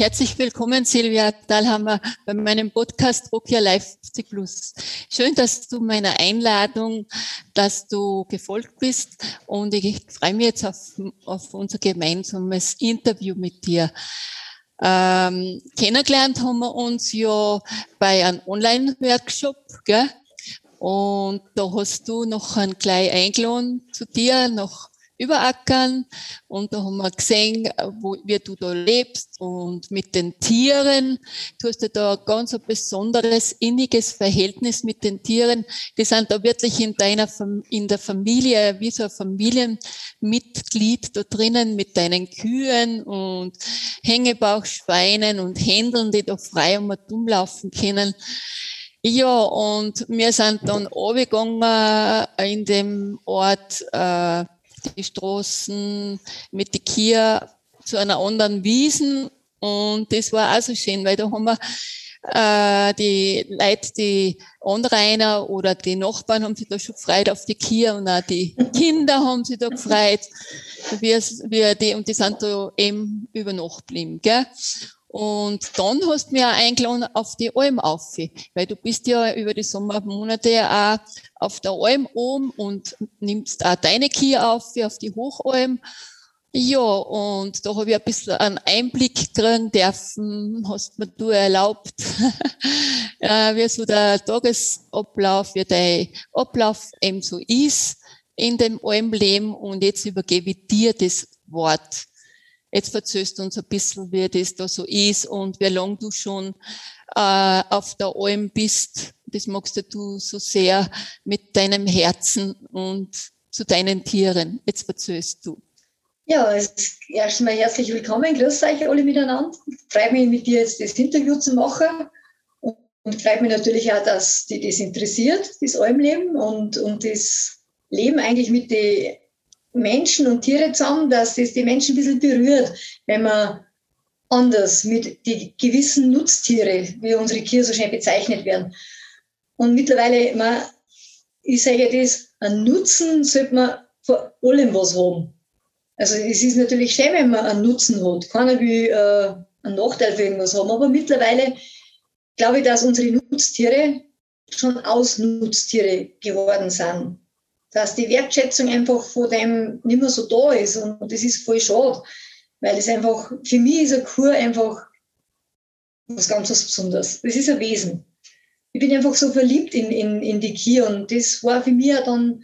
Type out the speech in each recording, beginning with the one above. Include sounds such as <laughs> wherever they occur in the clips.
Herzlich willkommen, Silvia Dahlhammer, bei meinem Podcast Rock Your Life 50 Plus. Schön, dass du meiner Einladung, dass du gefolgt bist und ich freue mich jetzt auf, auf unser gemeinsames Interview mit dir. Ähm, kennengelernt haben wir uns ja bei einem Online-Workshop? Und da hast du noch einen gleich eingeladen zu dir, noch überackern. Und da haben wir gesehen, wo, wie du da lebst und mit den Tieren. Du hast ja da ein ganz ein besonderes, inniges Verhältnis mit den Tieren. Die sind da wirklich in deiner, in der Familie, wie so ein Familienmitglied da drinnen mit deinen Kühen und Hängebauchschweinen und Händeln, die da frei um umlaufen können. Ja, und wir sind dann runtergegangen in dem Ort, äh, die Straßen mit die Kia zu einer anderen Wiesen und das war auch so schön, weil da haben wir äh, die Leute, die Anrainer oder die Nachbarn haben sich da schon gefreut auf die Kia und auch die Kinder haben sich da gefreut, wie, wie die, und die sind da eben über geblieben, gell? Und dann hast du mich auch eingeladen auf die Alm auf, weil du bist ja über die Sommermonate auch auf der Alm oben und nimmst auch deine Kia auf, auf die Hochalm. Ja, und da habe ich ein bisschen einen Einblick kriegen dürfen, hast mir du erlaubt, <laughs> wie so der Tagesablauf, wie dein Ablauf eben so ist in dem Almleben und jetzt übergebe ich dir das Wort. Jetzt du uns ein bisschen, wie das da so ist und wie lange du schon äh, auf der Alm bist. Das magst du so sehr mit deinem Herzen und zu deinen Tieren. Jetzt erzählst du. Ja, also erstmal herzlich willkommen. Grüß euch alle miteinander. Freut mich, mit dir jetzt das Interview zu machen. Und freut mich natürlich auch, dass dich das interessiert, das Almleben und, und das Leben eigentlich mit den Menschen und Tiere zusammen, dass das die Menschen ein bisschen berührt, wenn man anders mit die gewissen Nutztiere, wie unsere Tiere so schnell bezeichnet werden. Und mittlerweile, man, ich sage das, ein Nutzen sollte man vor allem was haben. Also es ist natürlich schön, wenn man einen Nutzen hat. Keiner will äh, einen Nachteil für irgendwas haben. Aber mittlerweile glaube ich, dass unsere Nutztiere schon Ausnutztiere geworden sind dass die Wertschätzung einfach von dem nicht mehr so da ist. Und, das ist voll schade, weil es einfach, für mich ist eine Kur einfach was ganz was Besonderes. Das ist ein Wesen. Ich bin einfach so verliebt in, in, in die Kia und das war für mich dann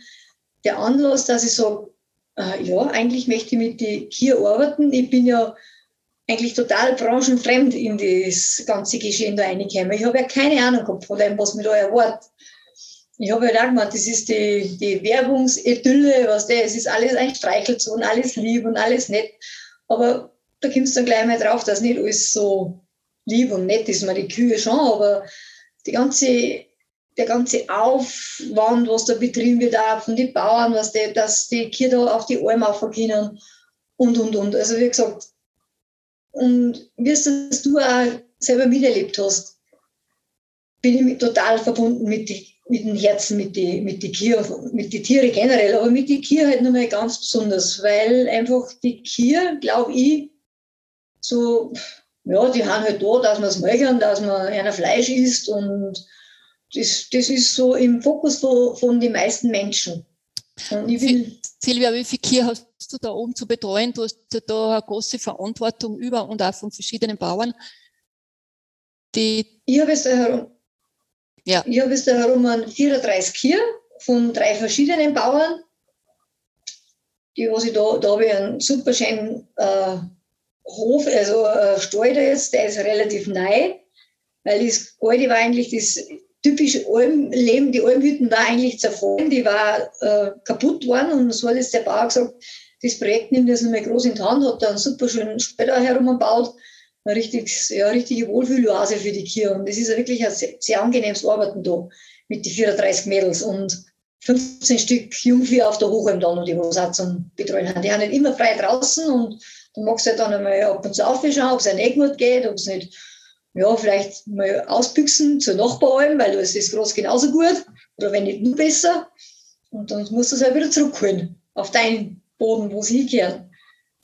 der Anlass, dass ich sage, äh, ja, eigentlich möchte ich mit die Kia arbeiten. Ich bin ja eigentlich total branchenfremd in das ganze Geschehen da reingekommen. Ich habe ja keine Ahnung gehabt von dem, was mir da erwartet. Ich habe halt auch gemeint, das ist die, die Werbungsidylle, was der, es ist alles ein Streichelzoo und alles lieb und alles nett. Aber da kommst du dann gleich mal drauf, dass nicht alles so lieb und nett ist, man die Kühe schon, aber die ganze, der ganze Aufwand, was da betrieben wird, auch von den Bauern, was die, dass die Kühe da auf die Alm aufgehen und, und, und. Also wie gesagt, und wie es das du auch selber miterlebt hast, bin ich total verbunden mit den mit dem Herzen, mit den mit die Kier, mit die Tiere generell, aber mit den Kier halt nochmal ganz besonders, weil einfach die Kier, glaube ich, so, ja, die haben halt da, dass man es mögen, dass man einer Fleisch isst und das, das ist so im Fokus von, von den meisten Menschen. Und ich will, Silvia, wie viele Kier hast du da oben zu betreuen? Du hast da eine große Verantwortung über und auch von verschiedenen Bauern. Die ich habe es herum, ja. Ich habe jetzt da herum 34 Kühe von drei verschiedenen Bauern. Die, was ich da, da habe ich einen super schönen äh, Hof, also äh, Stall da jetzt, der ist relativ neu, weil das alte war eigentlich das typische Almleben, die Almhütten war eigentlich zerfallen, die war äh, kaputt worden und so hat jetzt der Bauer gesagt, das Projekt nimmt das nochmal groß in die Hand, hat da einen super schönen Stall da herum gebaut eine richtig, ja, richtige Wohlfühloase für die Kier. Und es ist wirklich ein sehr, sehr angenehmes Arbeiten da mit den 34 Mädels. Und 15 Stück Jungvieh auf der Hochalm dann, die was auch zum Betreuen haben. Die haben nicht immer frei draußen und du magst halt dann einmal ab und zu aufschauen, ob es ein eh gut geht, ob es nicht, ja, vielleicht mal ausbüchsen zur Nachbaralm, weil es ist groß genauso gut oder wenn nicht nur besser. Und dann musst du es halt wieder zurückholen auf deinen Boden, wo sie hingehören.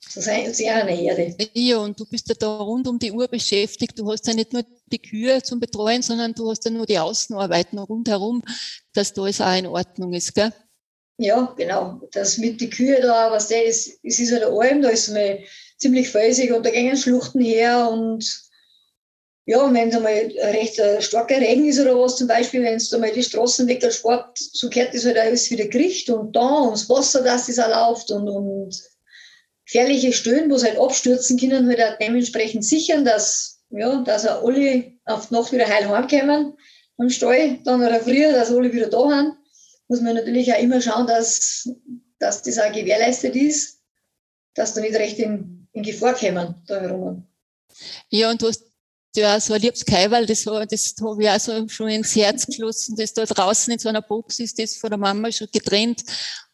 Das ist ja eine Herde. Ja, und du bist ja da rund um die Uhr beschäftigt. Du hast ja nicht nur die Kühe zum Betreuen, sondern du hast ja nur die Außenarbeiten rundherum, dass da alles auch in Ordnung ist, gell? Ja, genau. Das mit den Kühen da, was der ist, es ist halt Alm, da ist mal ziemlich felsig und da gehen Schluchten her und ja, wenn es einmal recht äh, starker Regen ist oder was zum Beispiel, wenn es da mal die Straßen wegspart, so kehrt das halt alles wieder gericht und da und das Wasser, dass das auch läuft und, und gefährliche Stöhnen, wo sie halt abstürzen können, halt auch dementsprechend sichern, dass, ja, dass auch alle auf die Nacht wieder heil heimkommen am Stall, dann oder früher, dass alle wieder da sind. Muss man natürlich auch immer schauen, dass, dass das auch gewährleistet ist, dass da nicht recht in, in Gefahr kommen da herum. Ja, und du hast ja so ein liebes Kaiwal, das, das habe ich auch so schon ins Herz geschlossen, das da draußen in so einer Box ist, das von der Mama schon getrennt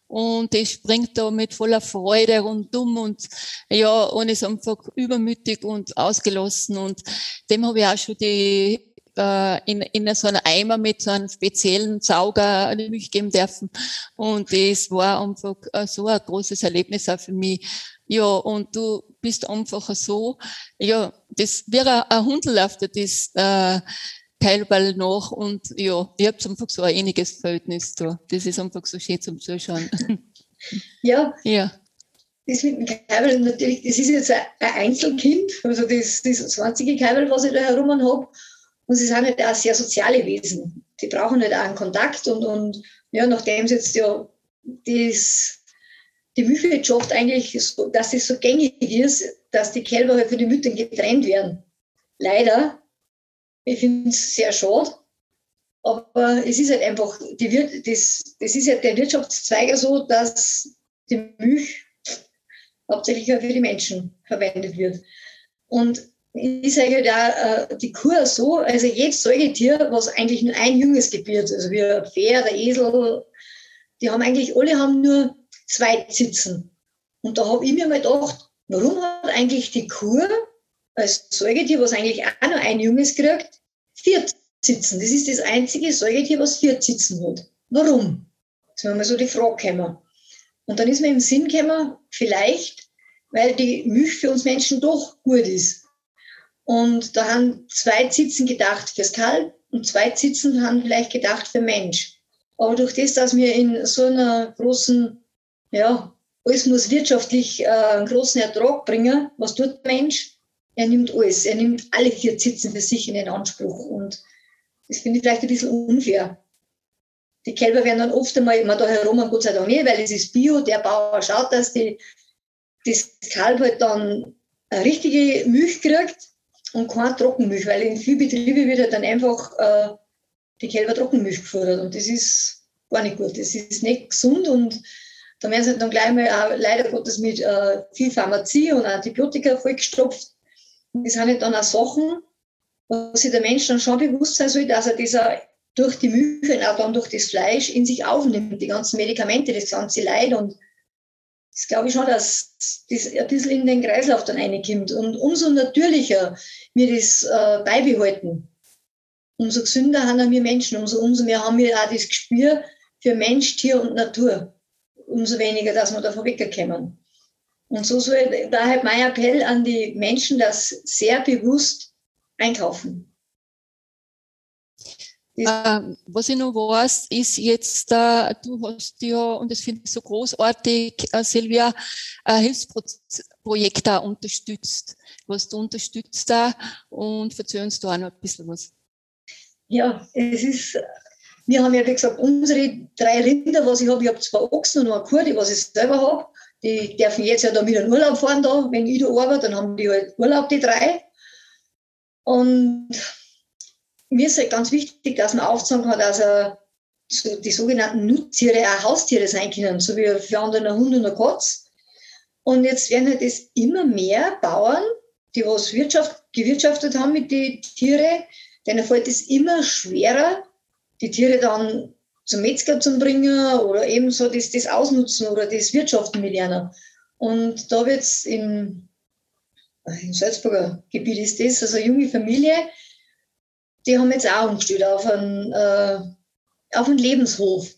und es springt da mit voller Freude rundum und ja, und ist einfach übermütig und ausgelassen und dem habe ich auch schon die äh, in, in so einem Eimer mit so einem speziellen Sauger eine Milch geben dürfen und das war einfach so ein großes Erlebnis auch für mich. Ja, und du bist einfach so, ja, das wäre ein Hundelauf, das äh, Keilball nach und ja, ich habe einfach so ein ähnliches Verhältnis da. Das ist einfach so schön zum Zuschauen. <laughs> Ja. ja. Das mit dem Keilball natürlich, das ist jetzt ein Einzelkind, also das, das 20 Keilball, was ich da herum habe. Und sie sind halt auch sehr soziale Wesen. Die brauchen halt auch einen Kontakt und, und ja, nachdem es jetzt ja das, die Milchwirtschaft eigentlich, so, dass es so gängig ist, dass die Kälber halt für die Mütter getrennt werden. Leider ich finde es sehr schade. Aber es ist halt einfach, die Wir das, das ist ja der Wirtschaftszweig so, dass die Milch hauptsächlich für die Menschen verwendet wird. Und ich sage halt auch, äh, die Kuh so, also jedes Säugetier, was eigentlich nur ein Junges gebiert, also wie ein Pferd, ein Esel, die haben eigentlich alle haben nur zwei Zitzen. Und da habe ich mir mal gedacht, warum hat eigentlich die Kuh als Säugetier, was eigentlich auch nur ein Junges kriegt, vier Sitzen. Das ist das einzige Säugetier, was vier Sitzen hat. Warum? Das ist mir mal so die Frage gekommen. Und dann ist mir im Sinn gekommen, vielleicht, weil die Milch für uns Menschen doch gut ist. Und da haben zwei Sitzen gedacht fürs Kalb und zwei Sitzen haben vielleicht gedacht für Mensch. Aber durch das, dass wir in so einer großen, ja, alles muss wirtschaftlich äh, einen großen Ertrag bringen, was tut der Mensch? Er nimmt alles, er nimmt alle vier Sitzen für sich in den Anspruch. Und das finde ich vielleicht ein bisschen unfair. Die Kälber werden dann oft einmal immer da herum, und Gott sei Dank nicht, weil es ist Bio, der Bauer schaut, dass die, das Kalb halt dann eine richtige Milch kriegt und keine Trockenmilch, weil in vielen Betrieben wird halt dann einfach äh, die Kälber Trockenmilch gefordert und das ist gar nicht gut. Das ist nicht gesund und da werden sie dann gleich mal auch leider Gottes mit äh, viel Pharmazie und Antibiotika vollgestopft das sind dann auch Sachen, wo sich der Mensch dann schon bewusst sein soll, dass er dieser durch die und auch dann durch das Fleisch in sich aufnimmt, die ganzen Medikamente, das ganze Leid. Und das glaube ich schon, dass das ein bisschen in den Kreislauf dann reinkommt. Und umso natürlicher wir das äh, beibehalten, umso gesünder haben wir Menschen, umso, umso mehr haben wir auch das Gespür für Mensch, Tier und Natur. Umso weniger, dass wir davon wegkommen. Und so soll daher mein Appell an die Menschen, dass sehr bewusst einkaufen. Ähm, was ich noch weiß, ist jetzt, äh, du hast ja, und das finde ich so großartig, äh, Silvia, ein Hilfsprojekt da unterstützt. Was du unterstützt da und erzähl uns da auch noch ein bisschen was. Ja, es ist, wir haben ja, wie gesagt, unsere drei Rinder, was ich habe, ich habe zwei Ochsen und eine Kuh, die was ich selber habe. Die dürfen jetzt ja da wieder in Urlaub fahren da, wenn ich da arbeite, dann haben die halt Urlaub, die drei. Und mir ist halt ganz wichtig, dass man aufzeigen kann, dass er die sogenannten Nutztiere auch Haustiere sein können, so wie für andere ein Hund und ein Katz. Und jetzt werden halt es immer mehr Bauern, die was Wirtschaft, gewirtschaftet haben mit den Tieren, denen fällt es immer schwerer, die Tiere dann zum Metzger zu bringen oder eben so das, das Ausnutzen oder das Wirtschaften mit einer. Und da wird es im, im Salzburger Gebiet ist das, also eine junge Familie, die haben jetzt auch umgestellt auf einen, äh, auf einen Lebenshof.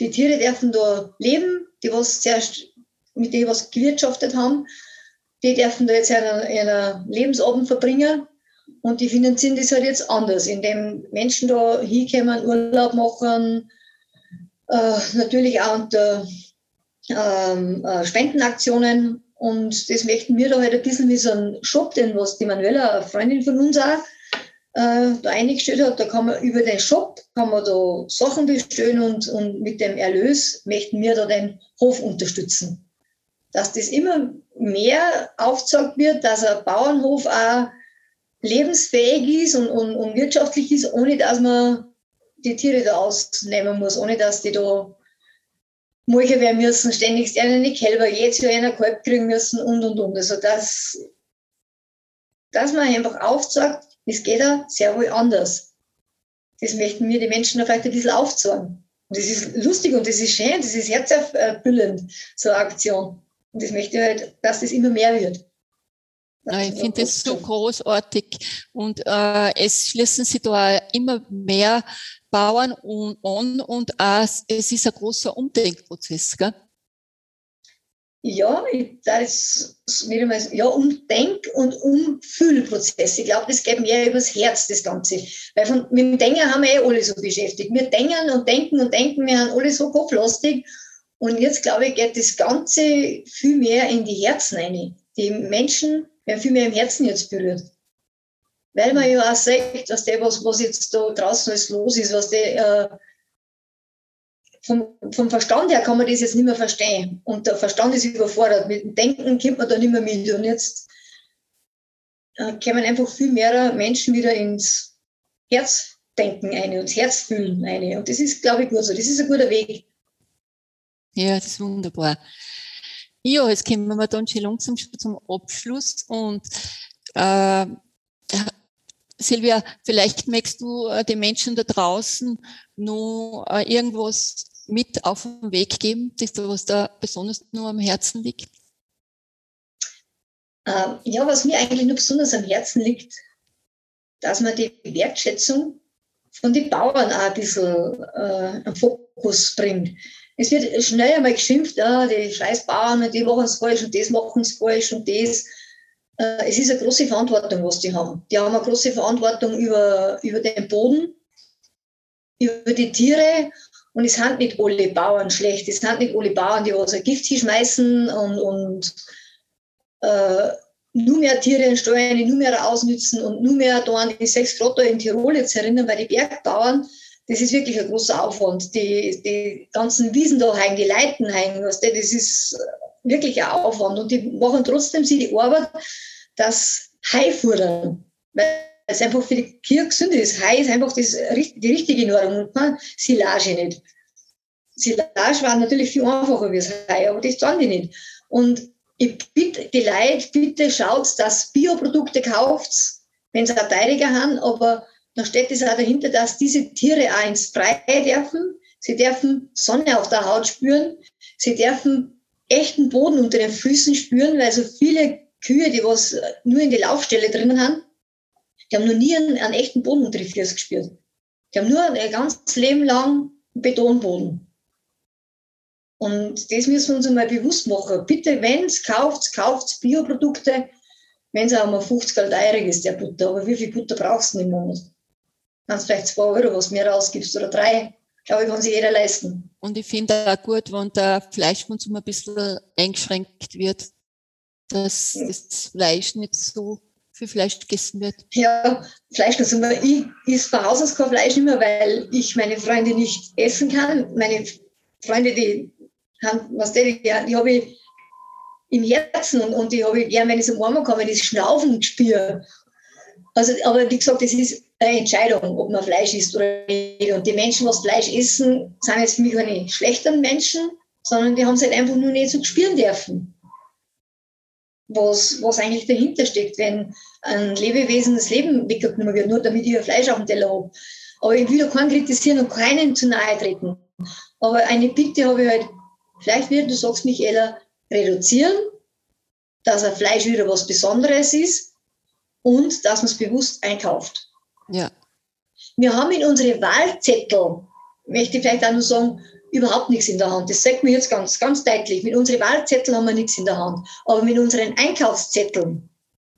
Die Tiere dürfen da leben, die was zuerst mit denen was gewirtschaftet haben, die dürfen da jetzt einen, einen Lebensabend verbringen und die finanzieren das halt jetzt anders, indem Menschen da hinkommen, Urlaub machen, äh, natürlich auch unter ähm, äh, Spendenaktionen. Und das möchten wir da halt ein bisschen wie so ein Shop, den was die Manuela, eine Freundin von uns auch, äh, da eingestellt hat. Da kann man über den Shop kann man da Sachen bestellen und, und mit dem Erlös möchten wir da den Hof unterstützen. Dass das immer mehr aufgezeigt wird, dass ein Bauernhof auch lebensfähig ist und, und, und wirtschaftlich ist, ohne dass man die Tiere da ausnehmen muss, ohne dass die da Molche werden müssen, ständig eine Kälber, jetzt ja einer Kalb kriegen müssen und und und. Also das, dass man einfach aufzeigt, es geht auch sehr wohl anders. Das möchten mir die Menschen vielleicht ein bisschen aufzeigen. Und das ist lustig und das ist schön, das ist herzerfüllend, so eine Aktion. Und das möchte ich halt, dass das immer mehr wird. Ich finde das so großartig und äh, es schließen sich da immer mehr Bauern an und auch, es ist ein großer Umdenkprozess, gell? Ja, das wieder mal, ja, Umdenk- und Umfühlprozess. Ich glaube, das geht mehr übers Herz, das Ganze. Weil von, mit dem Denken haben wir eh alle so beschäftigt. Wir denken und denken und denken, wir haben alle so kopflastig. Und jetzt, glaube ich, geht das Ganze viel mehr in die Herzen rein. Die Menschen werden viel mehr im Herzen jetzt berührt. Weil man ja auch sagt, dass der, was, was jetzt da draußen alles los ist, was der, äh, vom, vom Verstand her kann man das jetzt nicht mehr verstehen. Und der Verstand ist überfordert. Mit dem Denken kommt man da nicht mehr mit. Und jetzt äh, kommen einfach viel mehr Menschen wieder ins Herzdenken ein, ins Herzfühlen ein. Und das ist, glaube ich, gut so. Das ist ein guter Weg. Ja, das ist wunderbar. Ja, jetzt kommen wir dann schon langsam zum Abschluss und äh, Silvia, vielleicht möchtest du äh, den Menschen da draußen nur äh, irgendwas mit auf den Weg geben, das was da besonders nur am Herzen liegt? Ähm, ja, was mir eigentlich nur besonders am Herzen liegt, dass man die Wertschätzung von den Bauern auch ein bisschen äh, am Fokus bringt es wird schnell einmal geschimpft, ja, die Scheißbauern, die machen es falsch und das machen es falsch und das. Äh, es ist eine große Verantwortung, was die haben. Die haben eine große Verantwortung über, über den Boden, über die Tiere und es sind nicht alle Bauern schlecht. Es sind nicht alle Bauern, die was ein Gift schmeißen und, und äh, nur mehr Tiere in Steuern, nur mehr ausnützen und nur mehr da an die sechs Grad in Tirol jetzt erinnern, weil die Bergbauern, das ist wirklich ein großer Aufwand. Die, die ganzen Wiesen da hängen, die Leiten hängen, was das ist wirklich ein Aufwand. Und die machen trotzdem sie die Arbeit, dass Hai fuhren. Weil es einfach für die Kirche gesund ist. Hai ist einfach das, die richtige Nahrung und man Silage nicht. Silage war natürlich viel einfacher wie das Hai, aber das tun die nicht. Und ich bitte die Leute, bitte schaut, dass Bioprodukte kauft, wenn sie einen Verteidiger haben, aber dann steht es auch dahinter, dass diese Tiere auch ins Freie dürfen. Sie dürfen Sonne auf der Haut spüren. Sie dürfen echten Boden unter den Füßen spüren, weil so viele Kühe, die was nur in die Laufstelle drinnen haben, die haben noch nie einen, einen echten Boden unter die Füße gespürt. Die haben nur ein ganzes Leben lang Betonboden. Und das müssen wir uns einmal bewusst machen. Bitte, wenn es kauft, kauft Bioprodukte, wenn es mal 50 Geld teurig ist, der Butter. Aber wie viel Butter brauchst du im Monat? Kannst vielleicht zwei Euro, was mehr rausgibst oder drei. Glaube ich, kann sich jeder leisten. Und ich finde auch gut, wenn der Fleischkonsum ein bisschen eingeschränkt wird, dass das Fleisch nicht so viel Fleisch gegessen wird. Ja, Fleischkonsum. Ich esse von Haus aus kein Fleisch nicht mehr, weil ich meine Freunde nicht essen kann. Meine Freunde, die haben, was die, die, die habe ich im Herzen und, und die habe ich gern, wenn ich so warm komme, wenn das Schnaufen spüre. Also, aber wie gesagt, das ist eine Entscheidung, ob man Fleisch isst oder nicht. Und die Menschen, was Fleisch essen, sind jetzt für mich keine schlechteren Menschen, sondern die haben es halt einfach nur nicht so spüren dürfen. Was, was eigentlich dahinter steckt, wenn ein Lebewesen das Leben weggenommen wird, nur damit ich ein Fleisch auf dem Teller habe. Aber ich will auch keinen kritisieren und keinen zu nahe treten. Aber eine Bitte habe ich halt, vielleicht wird, du sagst Michaela, reduzieren, dass ein Fleisch wieder was Besonderes ist und dass man es bewusst einkauft. Ja. Wir haben in unsere Wahlzettel, möchte ich vielleicht auch nur sagen, überhaupt nichts in der Hand. Das sagt mir jetzt ganz, ganz deutlich. Mit unseren Wahlzetteln haben wir nichts in der Hand. Aber mit unseren Einkaufszetteln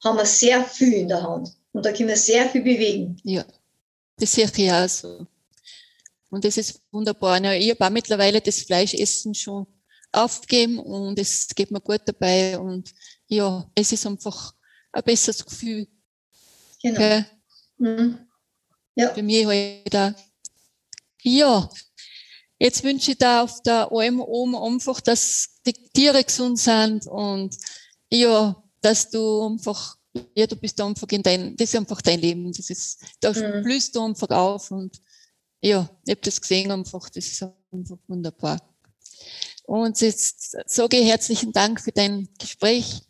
haben wir sehr viel in der Hand. Und da können wir sehr viel bewegen. Ja, das sehe ich auch so. Und das ist wunderbar. Ich habe auch mittlerweile das Fleischessen schon aufgegeben und es geht mir gut dabei. Und ja, es ist einfach ein besseres Gefühl. Genau. Okay? Mhm. Ja. Für mich halt auch. Ja, jetzt wünsche ich da auf der Alm oben einfach, dass die Tiere gesund sind und ja, dass du einfach, ja, du bist einfach in dein, das ist einfach dein Leben. Das ist, da mhm. blühst du einfach auf und ja, ich habe das gesehen einfach, das ist einfach wunderbar. Und jetzt sage ich herzlichen Dank für dein Gespräch.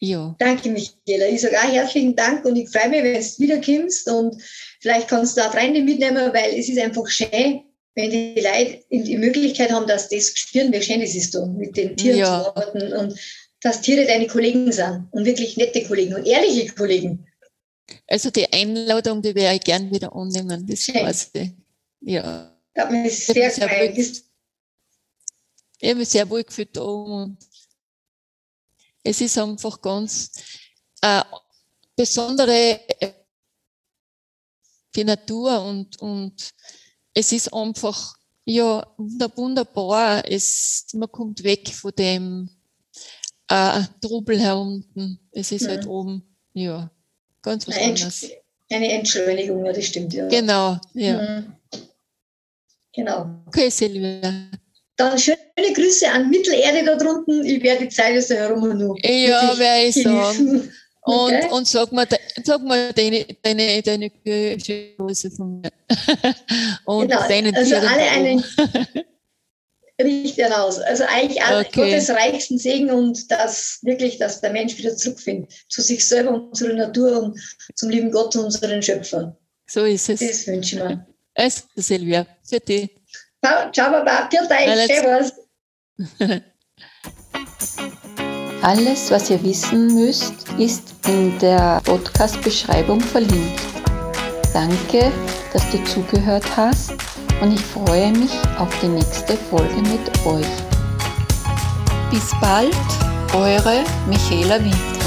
Ja. Danke, Michaela. Ich sage auch herzlichen Dank und ich freue mich, wenn du wiederkommst und vielleicht kannst du auch Freunde mitnehmen, weil es ist einfach schön, wenn die Leute die Möglichkeit haben, dass das spüren, wie schön das ist, da mit den Tieren ja. zu arbeiten und dass Tiere deine Kollegen sind und wirklich nette Kollegen und ehrliche Kollegen. Also die Einladung, die wäre ich gern wieder annehmen. Das weiß ich. Ja. Das hat mich sehr, sehr gefreut. Ich habe mich sehr wohl gefühlt da und es ist einfach ganz äh, besondere äh, die Natur und, und es ist einfach ja wunderbar. Es, man kommt weg von dem äh, Trubel herunten. Es ist halt mhm. halt oben, ja, ganz was eine anderes. Eine Entschleunigung, ja, das stimmt, ja. Genau, ja. Mhm. Genau. Okay, Silvia. Dann schöne Grüße an Mittelerde da drunten. Ich werde die Zeit jetzt herum noch. Ja, werde ich sagen. Und, <laughs> okay. und sag mal, sag mal deine, deine, deine Grüße von mir. <laughs> und genau. deinen also Tieren alle einen <laughs> richtig aus. Also eigentlich okay. Gottes reichsten Segen und das wirklich, dass der Mensch wieder zurückfindet zu sich selber und zur Natur und zum lieben Gott, unseren Schöpfer. So ist es. Das wünsche ich mir. Also, Silvia, für dich. Ciao, Baba. Viert euch. Servus. <laughs> Alles, was ihr wissen müsst, ist in der Podcast-Beschreibung verlinkt. Danke, dass du zugehört hast und ich freue mich auf die nächste Folge mit euch. Bis bald, eure Michaela Winter.